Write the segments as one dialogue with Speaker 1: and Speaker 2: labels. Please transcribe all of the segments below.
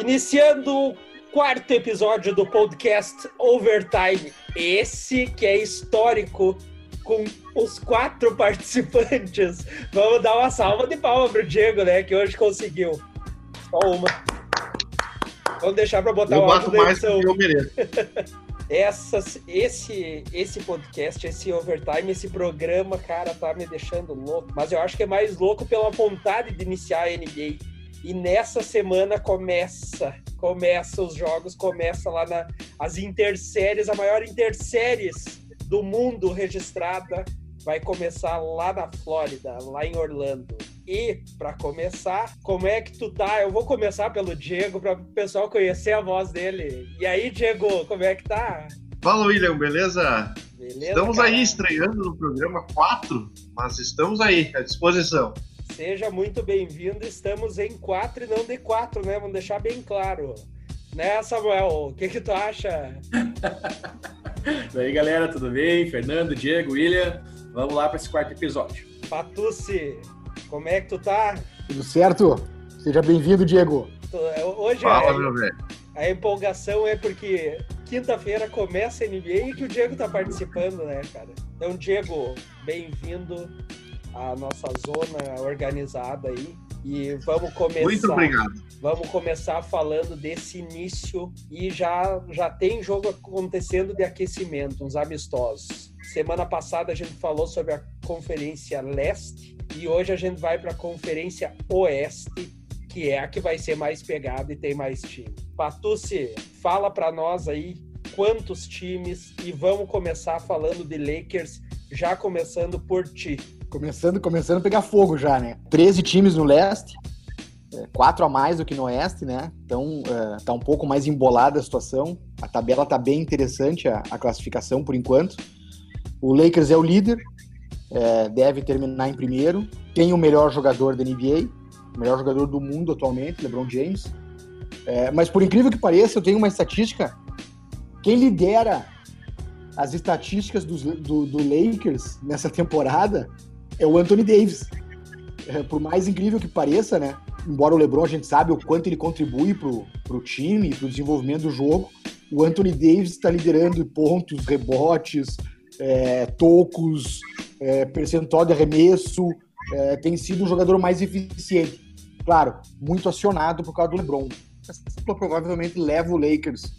Speaker 1: Iniciando o quarto episódio do podcast Overtime, esse que é histórico com os quatro participantes. Vamos dar uma salva de palmas pro Diego, né, que hoje conseguiu. Só uma. Vamos deixar para botar
Speaker 2: eu
Speaker 1: o
Speaker 2: áudio da edição. eu mereço.
Speaker 1: Essas, esse, esse podcast, esse overtime, esse programa, cara, tá me deixando louco. Mas eu acho que é mais louco pela vontade de iniciar a NBA. E nessa semana começa, começa os jogos, começa lá na as interséries, a maior interséries do mundo registrada vai começar lá na Flórida, lá em Orlando. E, para começar, como é que tu tá? Eu vou começar pelo Diego, para o pessoal conhecer a voz dele. E aí, Diego, como é que tá?
Speaker 2: Fala, William, beleza? beleza estamos cara? aí estreando no programa 4, mas estamos aí, à disposição.
Speaker 1: Seja muito bem-vindo, estamos em 4 e não de 4, né? Vamos deixar bem claro. Né, Samuel? O que, que tu acha?
Speaker 3: e aí, galera, tudo bem? Fernando, Diego, William, vamos lá para esse quarto episódio.
Speaker 1: Patucci, como é que tu tá?
Speaker 4: Tudo certo? Seja bem-vindo, Diego.
Speaker 1: Hoje
Speaker 2: Fala, a, meu velho.
Speaker 1: a empolgação é porque quinta-feira começa a NBA e que o Diego tá participando, né, cara? Então, Diego, bem-vindo à nossa zona organizada aí. E vamos começar.
Speaker 2: Muito obrigado.
Speaker 1: Vamos começar falando desse início e já já tem jogo acontecendo de aquecimento, uns amistosos. Semana passada a gente falou sobre a Conferência Leste e hoje a gente vai para a Conferência Oeste, que é a que vai ser mais pegada e tem mais time. Patucci, fala para nós aí quantos times e vamos começar falando de Lakers, já começando por ti.
Speaker 4: Começando, começando a pegar fogo já, né? 13 times no leste, é, quatro a mais do que no oeste, né? Então é, tá um pouco mais embolada a situação. A tabela tá bem interessante, a, a classificação por enquanto. O Lakers é o líder, é, deve terminar em primeiro. Tem o melhor jogador da NBA, o melhor jogador do mundo atualmente, LeBron James. É, mas por incrível que pareça, eu tenho uma estatística. Quem lidera as estatísticas do, do, do Lakers nessa temporada é o Anthony Davis. É, por mais incrível que pareça, né? Embora o LeBron a gente sabe o quanto ele contribui pro, pro time, pro desenvolvimento do jogo, o Anthony Davis está liderando pontos, rebotes, é, tocos, é, percentual de arremesso, é, tem sido um jogador mais eficiente. Claro, muito acionado por causa do LeBron. Essa provavelmente leva o Lakers,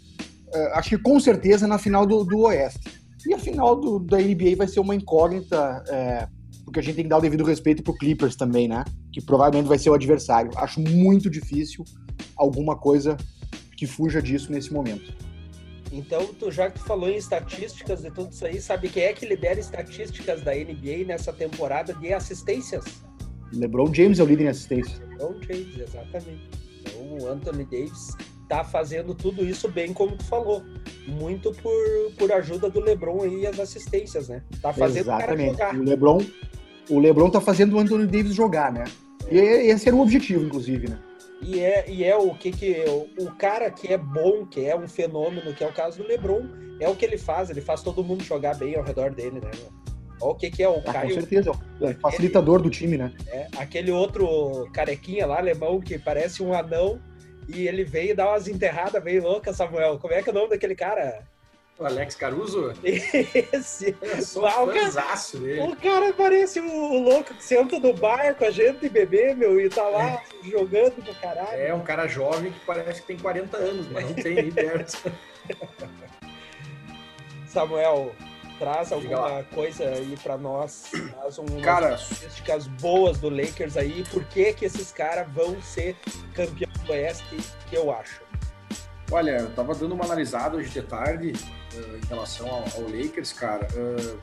Speaker 4: é, acho que com certeza, na final do, do Oeste. E a final do, da NBA vai ser uma incógnita, é, porque a gente tem que dar o devido respeito pro Clippers também, né? Que provavelmente vai ser o adversário. Acho muito difícil alguma coisa que fuja disso nesse momento.
Speaker 1: Então, tu, já que tu falou em estatísticas e tudo isso aí, sabe quem é que lidera estatísticas da NBA nessa temporada de assistências?
Speaker 4: LeBron James é o líder em assistência.
Speaker 1: LeBron James, exatamente. Então, o Anthony Davis tá fazendo tudo isso bem como tu falou. Muito por, por ajuda do LeBron aí as assistências, né? Tá fazendo
Speaker 4: Exatamente. o cara jogar. O LeBron, o LeBron tá fazendo o Anthony Davis jogar, né? E esse era o objetivo, inclusive, né?
Speaker 1: E é, e é o que que o, o cara que é bom, que é um fenômeno, que é o caso do LeBron, é o que ele faz, ele faz todo mundo jogar bem ao redor dele, né? Olha o que que é o
Speaker 4: ah, Caio. Com certeza, é o facilitador do time, né?
Speaker 1: É, aquele outro carequinha lá, alemão, que parece um anão, e ele veio dar umas enterradas bem loucas, Samuel. Como é que é o nome daquele cara?
Speaker 3: O Alex Caruso?
Speaker 1: Esse.
Speaker 3: Eu sou um o, dele.
Speaker 1: o cara parece o louco que senta no bar com a gente e bebê, meu, e tá lá é. jogando pro caralho.
Speaker 3: É, um cara jovem que parece que tem 40 anos, mas não tem nem perto.
Speaker 1: Samuel, traz alguma coisa aí para nós, traz umas
Speaker 3: cara,
Speaker 1: estatísticas boas do Lakers aí, por que que esses caras vão ser campeão do Oeste, que eu acho.
Speaker 3: Olha, eu tava dando uma analisada hoje de tarde uh, em relação ao, ao Lakers, cara. Uh,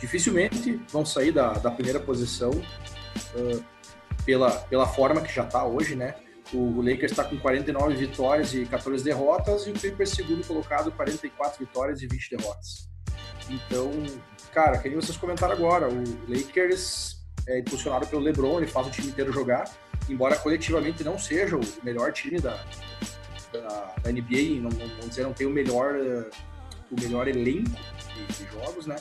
Speaker 3: dificilmente vão sair da, da primeira posição uh, pela, pela forma que já tá hoje, né? O, o Lakers está com 49 vitórias e 14 derrotas e o Clippers segundo colocado 44 vitórias e 20 derrotas. Então, cara, queria vocês comentaram agora, o Lakers é impulsionado pelo LeBron, ele faz o time inteiro jogar, embora coletivamente não seja o melhor time da, da, NBA, não, vamos dizer, não tem o melhor, o melhor elenco de, de jogos, né?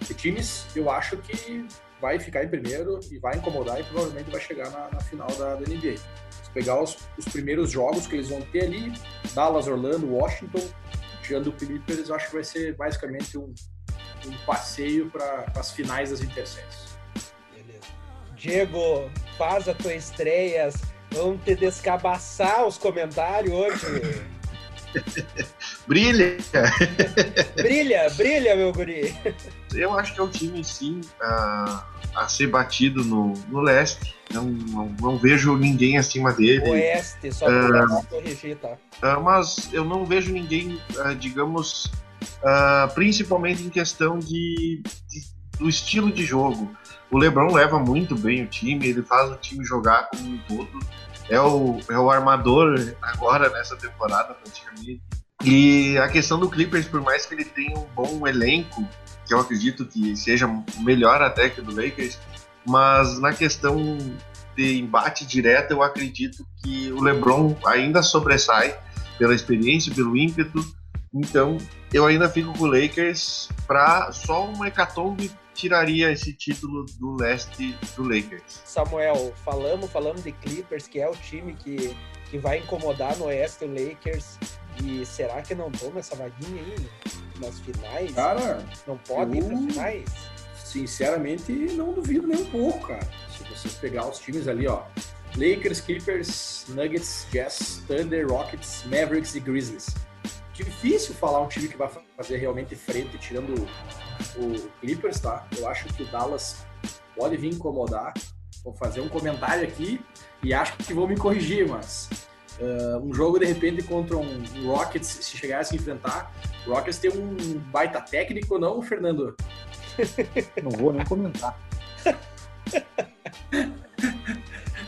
Speaker 3: De times, eu acho que vai ficar em primeiro e vai incomodar e provavelmente vai chegar na, na final da, da NBA. pegar os, os primeiros jogos que eles vão ter ali, Dallas, Orlando, Washington, tirando o Clippers, acho que vai ser basicamente um, um passeio para as finais das.
Speaker 1: Beleza. Diego, faz a tua estreia. Vamos te descabaçar os comentários hoje.
Speaker 2: brilha!
Speaker 1: brilha, brilha, meu guri!
Speaker 2: Eu acho que é o time, sim, a, a ser batido no, no leste. Não, não, não, vejo ninguém acima dele.
Speaker 1: Oeste, só para uh, corrigir, tá?
Speaker 2: Uh, mas eu não vejo ninguém, uh, digamos, principalmente em questão de, de, do estilo de jogo. O LeBron leva muito bem o time, ele faz o time jogar como um todo. É o, é o armador agora nessa temporada, praticamente. E a questão do Clippers, por mais que ele tenha um bom elenco, que eu acredito que seja melhor até que o do Lakers, mas na questão de embate direto, eu acredito que o LeBron ainda sobressai pela experiência, pelo ímpeto. Então, eu ainda fico com o Lakers para só uma hecatombe tiraria esse título do leste do Lakers.
Speaker 1: Samuel, falamos, falamos de Clippers, que é o time que, que vai incomodar no oeste o Lakers. E será que não toma essa vaguinha aí nas finais?
Speaker 3: Cara,
Speaker 1: não pode eu, ir para finais?
Speaker 3: Sinceramente, não duvido nem um pouco, cara. Se vocês pegar os times ali, ó. Lakers, Clippers, Nuggets, Jazz, Thunder, Rockets, Mavericks e Grizzlies. Difícil falar um time que vai fazer realmente frente, tirando o Clippers, tá? Eu acho que o Dallas pode vir incomodar. Vou fazer um comentário aqui e acho que vou me corrigir, mas uh, um jogo de repente contra um Rockets, se chegasse a enfrentar, o Rockets tem um baita técnico, não, Fernando?
Speaker 4: Não vou nem comentar.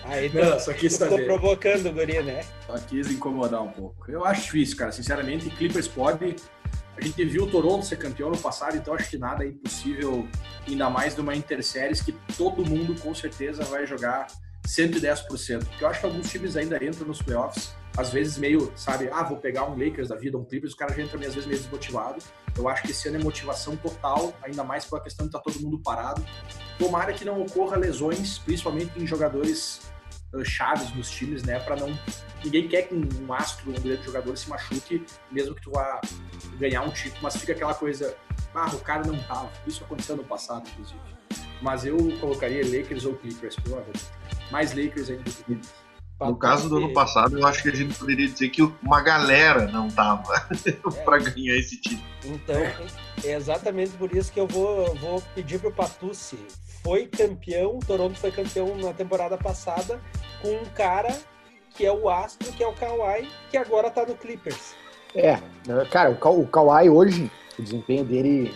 Speaker 1: Aí não, só quis saber. Provocando o guri, né?
Speaker 3: Só quis incomodar um pouco. Eu acho difícil, cara. Sinceramente, Clippers pode a gente viu o Toronto ser campeão no passado, então acho que nada é impossível, ainda mais numa Interséries que todo mundo com certeza vai jogar 110%. Porque eu acho que alguns times ainda entram nos playoffs, às vezes meio, sabe, ah, vou pegar um Lakers da vida, um Clippers, o cara já entra às vezes meio desmotivado. Eu acho que esse ano é motivação total, ainda mais pela questão de estar tá todo mundo parado. Tomara que não ocorra lesões, principalmente em jogadores chaves nos times, né? Para não. Ninguém quer que um astro, um grande jogador se machuque, mesmo que tu vá ganhar um título, mas fica aquela coisa, ah, o cara não tava. Isso aconteceu no passado, inclusive. Mas eu colocaria Lakers ou Clippers, provavelmente. Mais Lakers ainda do que Clippers.
Speaker 2: No caso do ano passado, eu acho que a gente poderia dizer que uma galera não tava é. para ganhar esse título.
Speaker 1: Então, é exatamente por isso que eu vou, vou pedir pro Patucci. Foi campeão, Toronto foi campeão na temporada passada com um cara que é o astro, que é o Kawhi, que agora tá no Clippers.
Speaker 4: É, cara, o, Ka o Kawhi hoje, o desempenho dele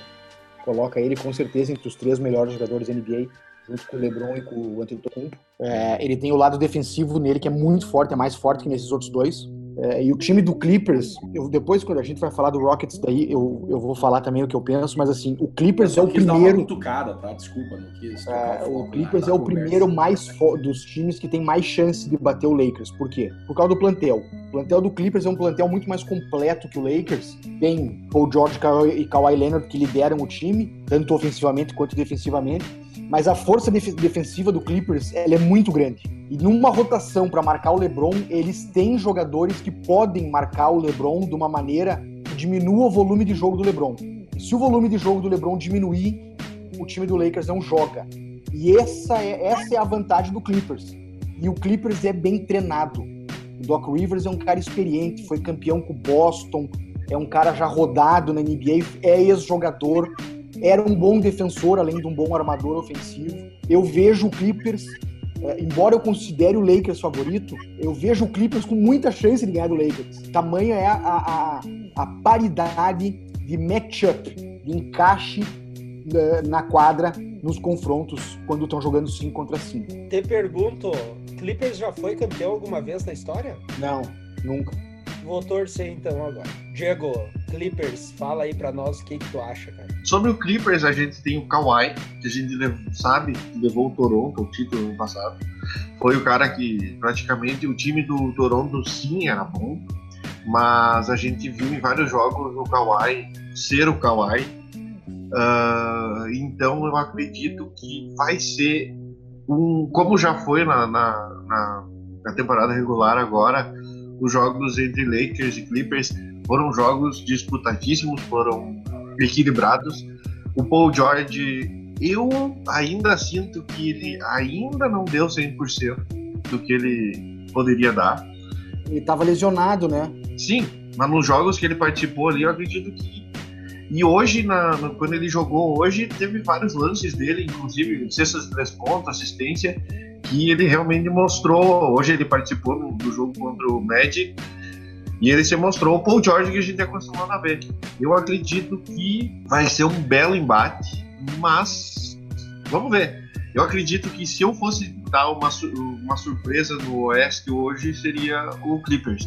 Speaker 4: coloca ele com certeza entre os três melhores jogadores da NBA, junto com o LeBron e com o Antetokounmpo. É, ele tem o lado defensivo nele que é muito forte, é mais forte que nesses outros dois. É, e o time do Clippers, eu, depois quando a gente vai falar do Rockets daí, eu, eu vou falar também o que eu penso, mas assim, o Clippers é o primeiro.
Speaker 3: Cutucada, tá? Desculpa, não quis.
Speaker 4: É, o Clippers é o primeiro mais dos times que tem mais chance de bater o Lakers. Por quê? Por causa do plantel. O plantel do Clippers é um plantel muito mais completo que o Lakers. Tem Paul George e Kawhi Leonard que lideram o time, tanto ofensivamente quanto defensivamente mas a força def defensiva do Clippers ela é muito grande. E numa rotação para marcar o LeBron, eles têm jogadores que podem marcar o LeBron de uma maneira que diminua o volume de jogo do LeBron. Se o volume de jogo do LeBron diminuir, o time do Lakers não joga. E essa é, essa é a vantagem do Clippers. E o Clippers é bem treinado. O Doc Rivers é um cara experiente, foi campeão com o Boston, é um cara já rodado na NBA, é ex-jogador, era um bom defensor, além de um bom armador ofensivo. Eu vejo o Clippers, é, embora eu considere o Lakers favorito, eu vejo o Clippers com muita chance de ganhar do Lakers. Tamanha é a, a, a paridade de matchup, de encaixe na, na quadra nos confrontos quando estão jogando 5 contra 5.
Speaker 1: Te pergunto, Clippers já foi campeão alguma vez na história?
Speaker 4: Não, nunca.
Speaker 1: Vou torcer então agora. Diego, Clippers, fala aí para nós o que, que tu acha, cara.
Speaker 2: Sobre o Clippers, a gente tem o Kawhi, que a gente sabe que levou o Toronto o título no passado. Foi o cara que praticamente o time do Toronto sim era bom, mas a gente viu em vários jogos o Kawhi ser o Kawhi. Uh, então eu acredito que vai ser um, como já foi na, na, na temporada regular agora, os jogos entre Lakers e Clippers foram jogos disputadíssimos, foram equilibrados. O Paul George, eu ainda sinto que ele ainda não deu 100% do que ele poderia dar.
Speaker 4: Ele estava lesionado, né?
Speaker 2: Sim, mas nos jogos que ele participou ali, eu acredito que. E hoje, na, na, quando ele jogou hoje, teve vários lances dele, inclusive cestas de três pontos, assistência, que ele realmente mostrou. Hoje ele participou no, do jogo contra o Magic e ele se mostrou o Paul George que a gente é acostumado a ver. Eu acredito que vai ser um belo embate, mas vamos ver. Eu acredito que se eu fosse dar uma, uma surpresa no Oeste hoje, seria o Clippers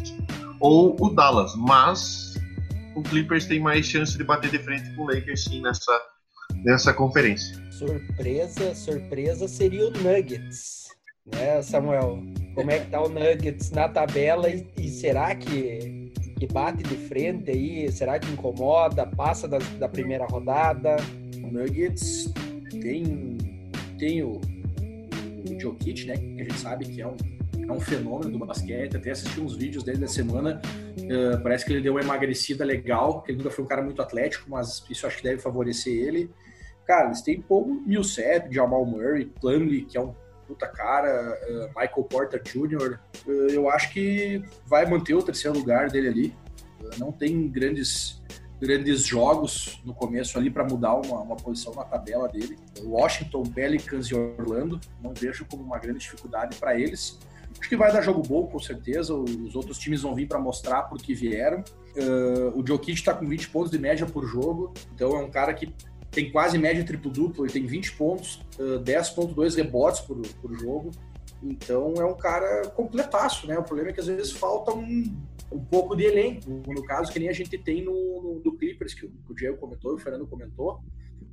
Speaker 2: ou o Dallas, mas o Clippers tem mais chance de bater de frente com o Lakers sim nessa, nessa conferência.
Speaker 1: Surpresa, surpresa seria o Nuggets, né, Samuel? Como é que tá o Nuggets na tabela e, e será que, que bate de frente aí? Será que incomoda? Passa da, da primeira rodada?
Speaker 3: O Nuggets tem, tem o, o Jokic, né? Que a gente sabe que é um, é um fenômeno do basquete. Até assisti uns vídeos dele da semana. Uh, parece que ele deu uma emagrecida legal. Ele nunca foi um cara muito atlético, mas isso acho que deve favorecer ele. Cara, eles têm Paul Millsap, Jamal Murray, Plumlee, que é um puta cara, uh, Michael Porter Jr. Uh, eu acho que vai manter o terceiro lugar dele ali. não tem grandes grandes jogos no começo ali para mudar uma, uma, posição na tabela dele. Washington, Pelicans e Orlando, não vejo como uma grande dificuldade para eles. Acho que vai dar jogo bom, com certeza. Os outros times vão vir para mostrar por que vieram. Uh, o Jokic está com 20 pontos de média por jogo, então é um cara que tem quase média triplo-duplo. Ele tem 20 pontos, uh, 10,2 rebotes por, por jogo. Então é um cara completaço, né? O problema é que às vezes falta um, um pouco de elenco. No caso, que nem a gente tem no, no, Clippers, que o, que o Diego comentou, o Fernando comentou.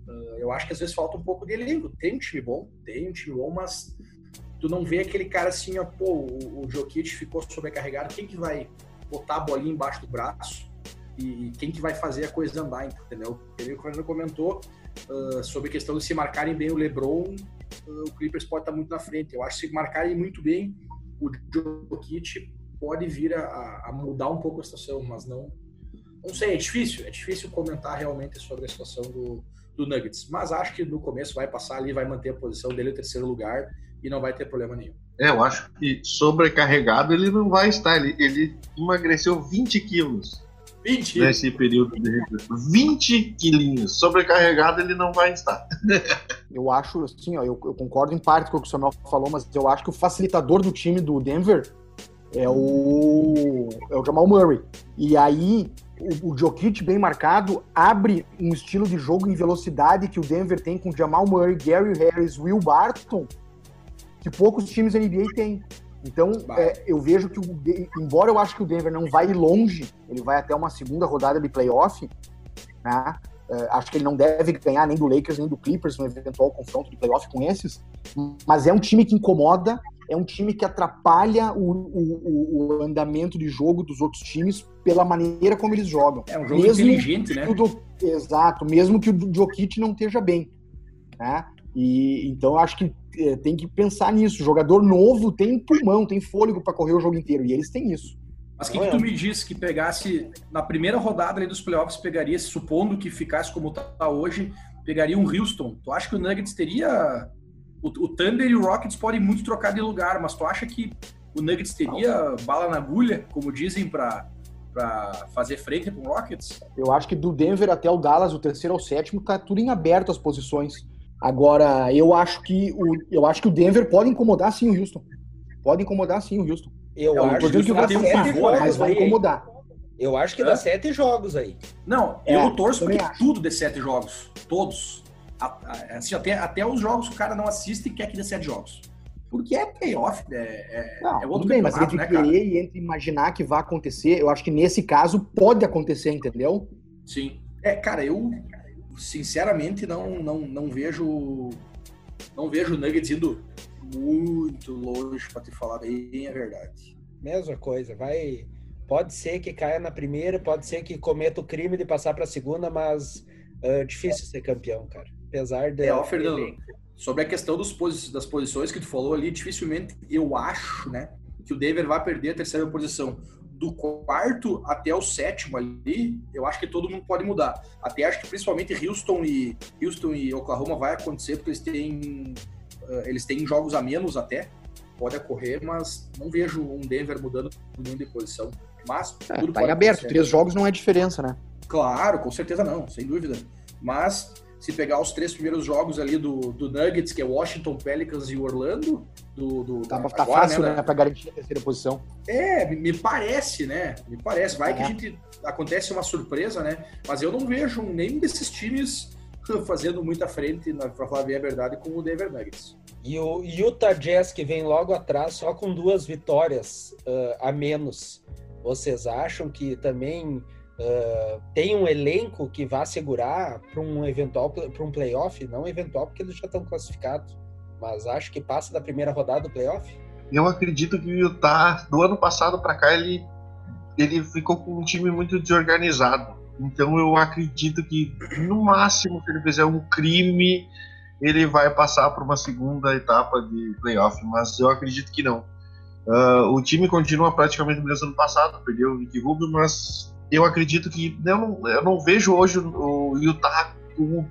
Speaker 3: Uh, eu acho que às vezes falta um pouco de elenco. Tem um time bom, tem um time bom, mas tu não vê aquele cara assim, ó, pô, o, o Jokic ficou sobrecarregado, quem que vai botar a bolinha embaixo do braço e quem que vai fazer a coisa andar, entendeu? Ele, o Fernando comentou uh, sobre a questão de se marcarem bem o LeBron, uh, o Clippers pode estar muito na frente. Eu acho que se marcarem muito bem, o Jokic pode vir a, a mudar um pouco a situação, mas não não sei, é difícil, é difícil comentar realmente sobre a situação do, do Nuggets, mas acho que no começo vai passar ali, vai manter a posição dele em terceiro lugar e não vai ter problema nenhum.
Speaker 2: É, eu acho que sobrecarregado ele não vai estar, ele, ele emagreceu 20 quilos. 20? Nesse período de recuperação. 20 quilinhos. Sobrecarregado ele não vai estar.
Speaker 4: eu acho, assim, ó, eu, eu, concordo em parte com o que o Samuel falou, mas eu acho que o facilitador do time do Denver é o, é o Jamal Murray. E aí, o, o Jokic bem marcado abre um estilo de jogo em velocidade que o Denver tem com Jamal Murray, Gary Harris, Will Barton, que poucos times da NBA têm. Então, é, eu vejo que, o, embora eu acho que o Denver não vai longe, ele vai até uma segunda rodada de playoff, né? É, acho que ele não deve ganhar nem do Lakers nem do Clippers no eventual confronto de playoff com esses, mas é um time que incomoda, é um time que atrapalha o, o, o andamento de jogo dos outros times pela maneira como eles jogam.
Speaker 3: É um jogo mesmo inteligente, né?
Speaker 4: Do, exato, mesmo que o Jokic não esteja bem. Né? E então eu acho que tem que pensar nisso. O jogador novo tem pulmão, tem fôlego para correr o jogo inteiro, e eles têm isso.
Speaker 3: Mas o que, que, tu me disse que pegasse na primeira rodada dos playoffs, pegaria, supondo que ficasse como tá hoje, pegaria um Houston. Tu acha que o Nuggets teria. O, o Thunder e o Rockets podem muito trocar de lugar, mas tu acha que o Nuggets teria bala na agulha, como dizem, para para fazer frente para o Rockets?
Speaker 4: Eu acho que do Denver até o Dallas, o terceiro ao sétimo, tá tudo em aberto as posições. Agora, eu acho que o, eu acho que o Denver pode incomodar sim o Houston. Pode incomodar sim o Houston.
Speaker 1: Eu, eu acho que, que vai um favor,
Speaker 4: mas vai incomodar.
Speaker 1: Eu acho que dá sete jogos aí.
Speaker 3: Não, é, eu torço porque acho. tudo dê sete jogos. Todos. Assim, até, até os jogos que o cara não assiste e quer que dê sete jogos. Porque é playoff, é, é,
Speaker 4: não,
Speaker 3: é
Speaker 4: outro bem, mas entre né, querer cara? e entre imaginar que vai acontecer, eu acho que nesse caso pode acontecer, entendeu?
Speaker 3: Sim. É, cara, eu sinceramente não, não, não vejo não vejo o Nuggets indo muito longe para te falar bem a verdade.
Speaker 1: Mesma coisa, vai pode ser que caia na primeira, pode ser que cometa o crime de passar para a segunda, mas uh, difícil ser campeão, cara. Apesar de
Speaker 3: É, ó, Fernando, sobre a questão dos posi das posições que tu falou ali, dificilmente eu acho, né? que o Denver vai perder a terceira posição. Do quarto até o sétimo ali, eu acho que todo mundo pode mudar. Até acho que principalmente Houston e Houston e Oklahoma vai acontecer porque eles têm uh, eles têm jogos a menos até, pode ocorrer, mas não vejo um Denver mudando muito de posição. Mas
Speaker 4: é, tudo tá em aberto, três jogos não é diferença, né?
Speaker 3: Claro, com certeza não, sem dúvida. Mas se pegar os três primeiros jogos ali do, do Nuggets, que é Washington, Pelicans e Orlando, do, do
Speaker 4: tá, tá agora, fácil, né, né para garantir a terceira posição.
Speaker 3: É, me parece, né? Me parece. Vai é. que a gente acontece uma surpresa, né? Mas eu não vejo nenhum desses times fazendo muita frente, para falar bem a verdade, com o Denver Nuggets.
Speaker 1: E o Utah Jazz, que vem logo atrás, só com duas vitórias uh, a menos. Vocês acham que também uh, tem um elenco que vá segurar para um eventual para um playoff? Não eventual, porque eles já estão classificados, mas acho que passa da primeira rodada do playoff?
Speaker 2: Eu acredito que o Utah, do ano passado para cá, ele, ele ficou com um time muito desorganizado. Então eu acredito que, no máximo, se ele fizer um crime, ele vai passar para uma segunda etapa de playoff, mas eu acredito que não. Uh, o time continua praticamente o mesmo ano passado, perdeu o Nick Rubio, mas eu acredito que eu não, eu não vejo hoje o Utah com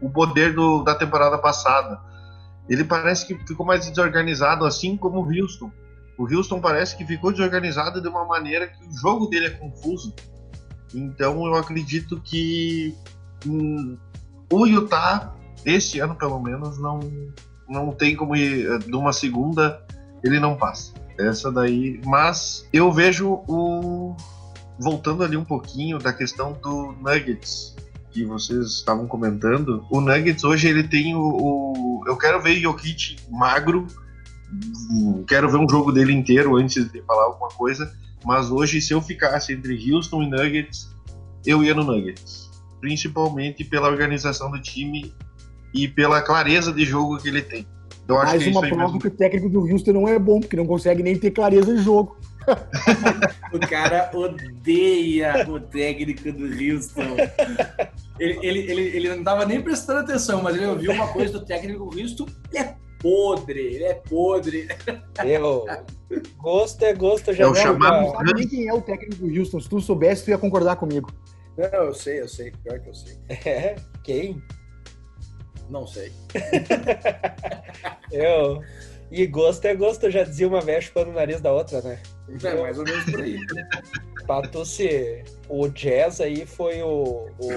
Speaker 2: o poder do, da temporada passada. Ele parece que ficou mais desorganizado, assim como o Houston. O Houston parece que ficou desorganizado de uma maneira que o jogo dele é confuso. Então eu acredito que hum, o Utah, esse ano pelo menos, não, não tem como ir de uma segunda, ele não passa. Essa daí. Mas eu vejo o. Voltando ali um pouquinho da questão do Nuggets que vocês estavam comentando, o Nuggets hoje ele tem o, o eu quero ver Jokic magro, quero ver um jogo dele inteiro antes de falar alguma coisa, mas hoje, se eu ficasse entre Houston e Nuggets, eu ia no Nuggets. Principalmente pela organização do time e pela clareza de jogo que ele tem.
Speaker 4: Eu Mais é uma prova mesmo. que o técnico do Houston não é bom, porque não consegue nem ter clareza de jogo.
Speaker 3: o cara odeia o técnico do Houston. Ele, ele, ele, ele não estava nem prestando atenção, mas ele ouviu uma coisa do técnico do Houston. Ele é podre, ele é podre.
Speaker 1: Eu, gosto é gosto, já
Speaker 2: eu não,
Speaker 4: não sabe nem quem é o técnico do Houston. Se tu soubesse, tu ia concordar comigo.
Speaker 3: Não, eu sei, eu sei. Pior que eu sei.
Speaker 1: É? Quem?
Speaker 3: Não sei.
Speaker 1: eu. E gosto é gosto, já dizia uma vez chupando o nariz da outra, né?
Speaker 3: É, mais ou menos por aí.
Speaker 1: Patucci, o Jazz aí foi o, o,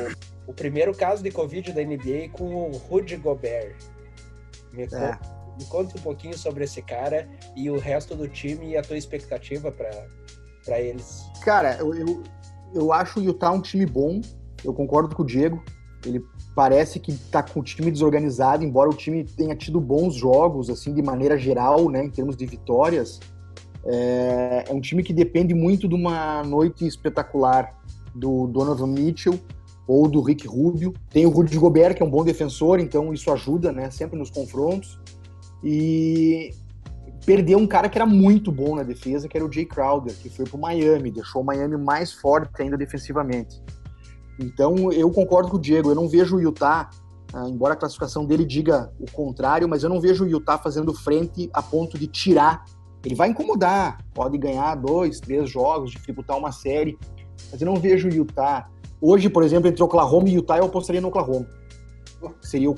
Speaker 1: o, primeiro caso de Covid da NBA com o Rudy Gobert. Me, é. conta, me conta um pouquinho sobre esse cara e o resto do time e a tua expectativa para eles.
Speaker 4: Cara, eu, eu, eu acho o Utah um time bom. Eu concordo com o Diego. Ele parece que está com o time desorganizado, embora o time tenha tido bons jogos, assim, de maneira geral, né, em termos de vitórias. É, é um time que depende muito de uma noite espetacular do Donovan Mitchell ou do Rick Rubio. Tem o Rudy Gobert, que é um bom defensor, então isso ajuda, né, sempre nos confrontos. E perdeu um cara que era muito bom na defesa, que era o Jay Crowder, que foi para Miami, deixou o Miami mais forte ainda defensivamente. Então eu concordo com o Diego, eu não vejo o Utah, ah, embora a classificação dele diga o contrário, mas eu não vejo o Utah fazendo frente a ponto de tirar. Ele vai incomodar, pode ganhar dois, três jogos, dificultar uma série, mas eu não vejo o Utah. Hoje, por exemplo, entre Oklahoma e Utah, eu apostaria no Oklahoma. Seria o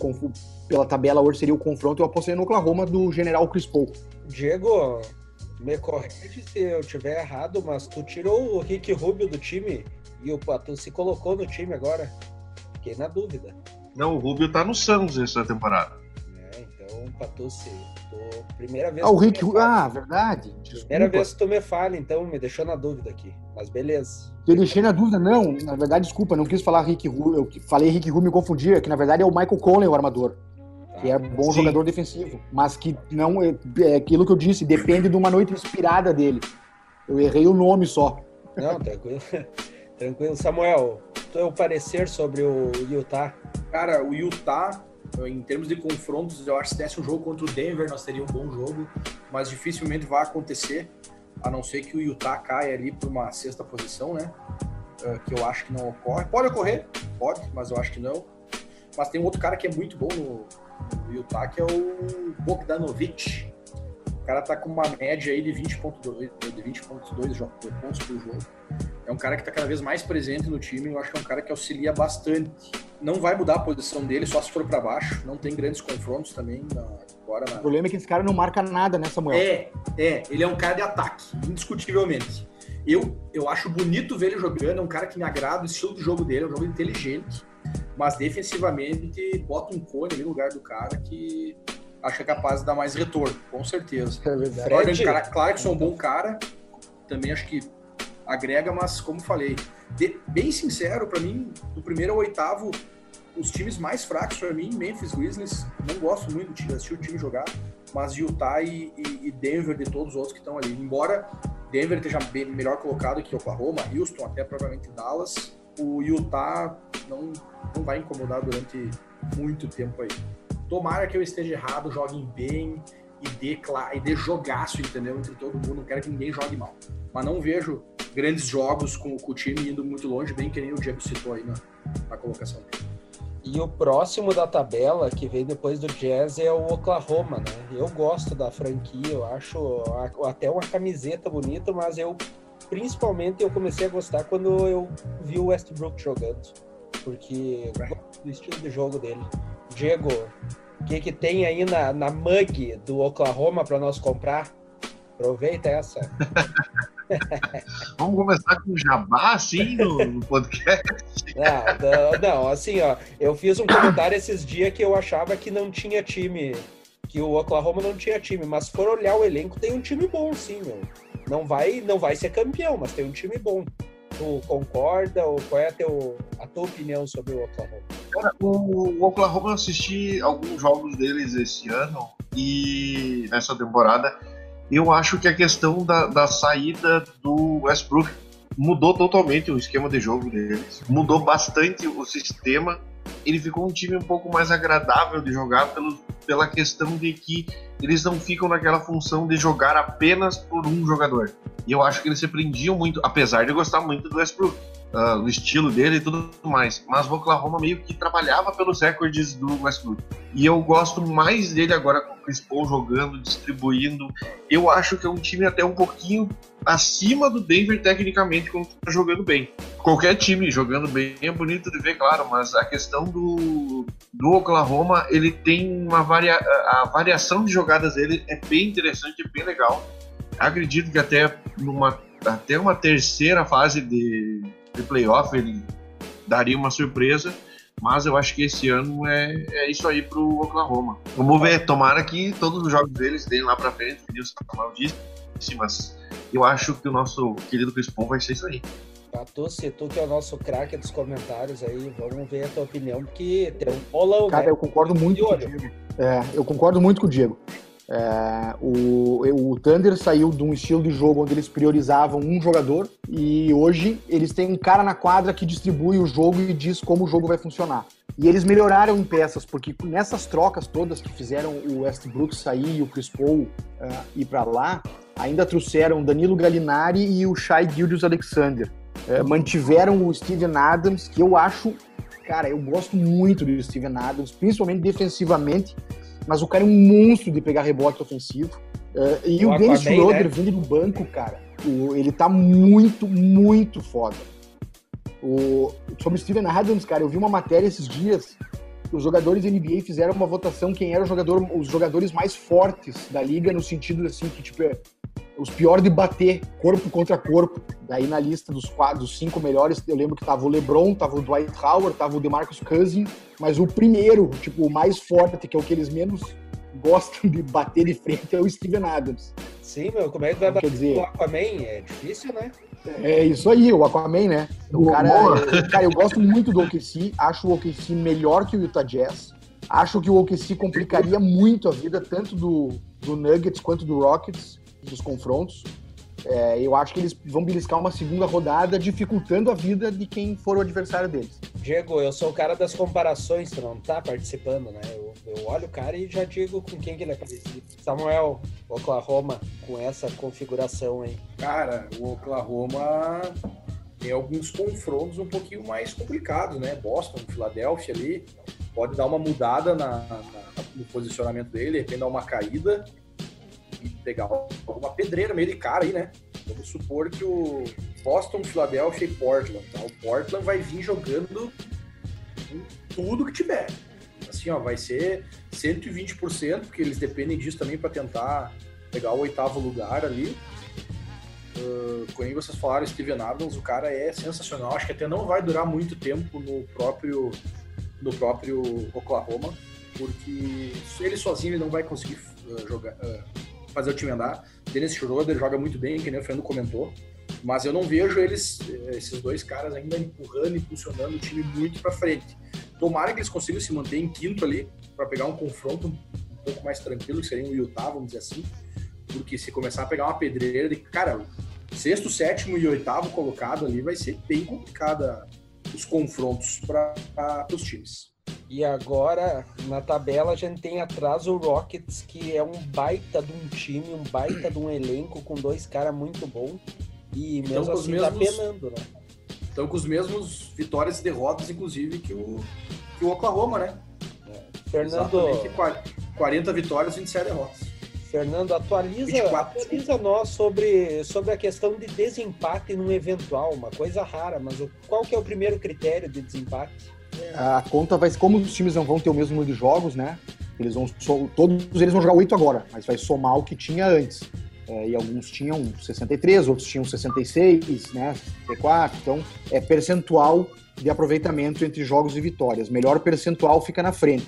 Speaker 4: pela tabela hoje seria o confronto, eu apostaria no Oklahoma do General Chris Paul.
Speaker 1: Diego, me corrige se eu tiver errado, mas tu tirou o Rick Rubio do time e o Patu se colocou no time agora. Fiquei na dúvida.
Speaker 2: Não, o Rubio tá no Santos essa temporada.
Speaker 1: É, então, Patucci, tô... primeira vez
Speaker 4: Ah, o Rick Ah, verdade.
Speaker 1: Desculpa. Primeira vez que tu me fala, então me deixou na dúvida aqui. Mas beleza.
Speaker 4: Eu deixei na dúvida, não. Na verdade, desculpa, não quis falar Rick Rubio. Eu falei Rick Rubio me confundia, que na verdade é o Michael Conley, o armador que é bom Sim. jogador defensivo, mas que não é, é, aquilo que eu disse, depende de uma noite inspirada dele. Eu errei o nome só.
Speaker 1: Não, tranquilo. tranquilo. Samuel, teu parecer sobre o Utah?
Speaker 3: Cara, o Utah, em termos de confrontos, eu acho que se desse um jogo contra o Denver, nós teríamos um bom jogo, mas dificilmente vai acontecer, a não ser que o Utah caia ali para uma sexta posição, né? Uh, que eu acho que não ocorre. Pode ocorrer, pode, mas eu acho que não. Mas tem um outro cara que é muito bom no, no Utah, que é o Bogdanovic. cara tá com uma média aí de 20.2 de 20 pontos por jogo. É um cara que tá cada vez mais presente no time, eu acho que é um cara que auxilia bastante. Não vai mudar a posição dele só se for para baixo, não tem grandes confrontos também agora na...
Speaker 4: O problema é que esse cara não marca nada, né, Samuel?
Speaker 3: É, é, ele é um cara de ataque, indiscutivelmente. Eu, eu acho bonito ver ele jogando, é um cara que me agrada, o estilo de jogo dele é um jogo inteligente, mas defensivamente bota um cone ali no lugar do cara que acho que é capaz de dar mais retorno, com certeza. É verdade. Jordan cara, Clarkson é um bom cara, também acho que agrega, mas como falei, de, bem sincero, para mim, do primeiro ao oitavo, os times mais fracos para mim, Memphis Grizzlies, não gosto muito de assistir o time jogar, mas Utah e, e, e Denver de todos os outros que estão ali. Embora Denver esteja bem, melhor colocado que Oklahoma, Houston, até provavelmente Dallas, o Utah não, não vai incomodar durante muito tempo aí. Tomara que eu esteja errado, joguem bem e dê, e dê jogaço, entendeu? Entre todo mundo. Não quero que ninguém jogue mal. Mas não vejo grandes jogos com, com o time indo muito longe, bem que nem o Diego citou aí na, na colocação
Speaker 1: E o próximo da tabela, que vem depois do Jazz, é o Oklahoma, né? Eu gosto da franquia, eu acho até uma camiseta bonita, mas eu, principalmente, eu comecei a gostar quando eu vi o Westbrook jogando. Porque eu gosto do estilo de jogo dele. Diego, o que, que tem aí na, na mug do Oklahoma para nós comprar? Aproveita essa.
Speaker 2: Vamos começar com jabá, assim, no, no podcast?
Speaker 1: Não, não, assim, ó, eu fiz um comentário esses dias que eu achava que não tinha time, que o Oklahoma não tinha time, mas se for olhar o elenco, tem um time bom, sim, meu. Não vai, não vai ser campeão, mas tem um time bom. Tu concorda ou qual é a, teu, a tua opinião sobre o Oklahoma?
Speaker 2: Cara, o, Oklahoma eu assisti alguns jogos deles esse ano e nessa temporada eu acho que a questão da, da saída do Westbrook mudou totalmente o esquema de jogo deles, mudou bastante o sistema. Ele ficou um time um pouco mais agradável de jogar pelo, pela questão de que eles não ficam naquela função de jogar apenas por um jogador. E eu acho que eles se prendiam muito, apesar de gostar muito do Westbrook uh, o estilo dele e tudo mais. Mas o Oklahoma meio que trabalhava pelos recordes do Westbrook. E eu gosto mais dele agora com o Chris Paul jogando, distribuindo. Eu acho que é um time até um pouquinho acima do Denver tecnicamente quando tá jogando bem. Qualquer time jogando bem é bonito de ver, claro, mas a questão do, do Oklahoma, ele tem uma varia, a variação de jogadas dele é bem interessante, é bem legal. Acredito que até numa até uma terceira fase de, de playoff, ele daria uma surpresa. Mas eu acho que esse ano é, é isso aí pro Oklahoma. Vamos ver, tomara que todos os jogos deles deem lá pra frente, que Deus mal disse, mas eu acho que o nosso querido Chris Paul vai ser isso aí.
Speaker 1: Tatu, se tu que é o nosso craque dos comentários aí, vamos ver a tua opinião, porque tem um bolão,
Speaker 4: Cara, né? eu concordo muito com o Diego. É, eu concordo muito com o Diego. É, o, o Thunder saiu de um estilo de jogo onde eles priorizavam um jogador e hoje eles têm um cara na quadra que distribui o jogo e diz como o jogo vai funcionar. E eles melhoraram em peças, porque nessas trocas todas que fizeram o Westbrook sair e o Chris Paul uh, ir para lá, ainda trouxeram Danilo Gallinari e o Shai Gildius Alexander. Uh, mantiveram o Steven Adams, que eu acho, cara, eu gosto muito do Steven Adams, principalmente defensivamente mas o cara é um monstro de pegar rebote ofensivo. Uh, e o, o Dennis Schroeder né? vindo do banco, cara, o, ele tá muito, muito foda. O, sobre o Steven Adams, cara, eu vi uma matéria esses dias. Os jogadores da NBA fizeram uma votação quem era o jogador, os jogadores mais fortes da liga, no sentido assim que, tipo, é, os piores de bater corpo contra corpo. Daí na lista dos, quatro, dos cinco melhores, eu lembro que tava o LeBron, tava o Dwight Howard, tava o DeMarcus Cousins, mas o primeiro, tipo, o mais forte, que é o que eles menos gostam de bater de frente, é o Steven Adams.
Speaker 1: Sim, meu, como é que vai bater dizer, o Aquaman? É difícil, né?
Speaker 4: É isso aí, o Aquaman, né? O cara, é, cara, eu gosto muito do OKC, acho o OKC melhor que o Utah Jazz. Acho que o OKC complicaria muito a vida tanto do, do Nuggets quanto do Rockets dos confrontos. É, eu acho que eles vão beliscar uma segunda rodada, dificultando a vida de quem for o adversário deles.
Speaker 1: Diego, eu sou o cara das comparações, tu não tá participando, né? Eu, eu olho o cara e já digo com quem que ele é parecido. Samuel, Oklahoma, com essa configuração aí.
Speaker 3: Cara, o Oklahoma tem alguns confrontos um pouquinho mais complicados, né? Boston, Filadélfia ali, pode dar uma mudada na, na, no posicionamento dele, de repente dar uma caída pegar alguma pedreira meio de cara aí, né? Vamos supor que o Boston, Philadelphia e Portland, tá? O Portland vai vir jogando tudo que tiver. Assim, ó, vai ser 120%, porque eles dependem disso também para tentar pegar o oitavo lugar ali. Uh, como vocês falaram, Steven Adams, o cara é sensacional. Acho que até não vai durar muito tempo no próprio, no próprio Oklahoma, porque ele sozinho ele não vai conseguir uh, jogar, uh, fazer o time andar. Dennis Schroeder joga muito bem, que nem o Fernando comentou, mas eu não vejo eles, esses dois caras ainda empurrando, impulsionando o time muito para frente. Tomara que eles consigam se manter em quinto ali, para pegar um confronto um pouco mais tranquilo, que seria o Utah, vamos dizer assim, porque se começar a pegar uma pedreira de. Cara, sexto, sétimo e oitavo colocado ali vai ser bem complicada os confrontos para os times.
Speaker 1: E agora, na tabela, a gente tem atrás o Rockets, que é um baita de um time, um baita de um elenco com dois caras muito bons. E mesmo então, assim tá mesmos, tá penando, né?
Speaker 3: Estão com os mesmos vitórias e derrotas, inclusive, que o, que o Oklahoma, né?
Speaker 1: É. Fernando. Exatamente,
Speaker 3: 40 vitórias e 27 derrotas.
Speaker 1: Fernando, atualiza, atualiza nós sobre, sobre a questão de desempate num eventual, uma coisa rara, mas qual que é o primeiro critério de desempate?
Speaker 4: A conta vai como os times não vão ter o mesmo número de jogos, né? Eles vão, todos eles vão jogar oito agora, mas vai somar o que tinha antes. É, e alguns tinham 63, outros tinham 66, né? 64. Então, é percentual de aproveitamento entre jogos e vitórias. Melhor percentual fica na frente.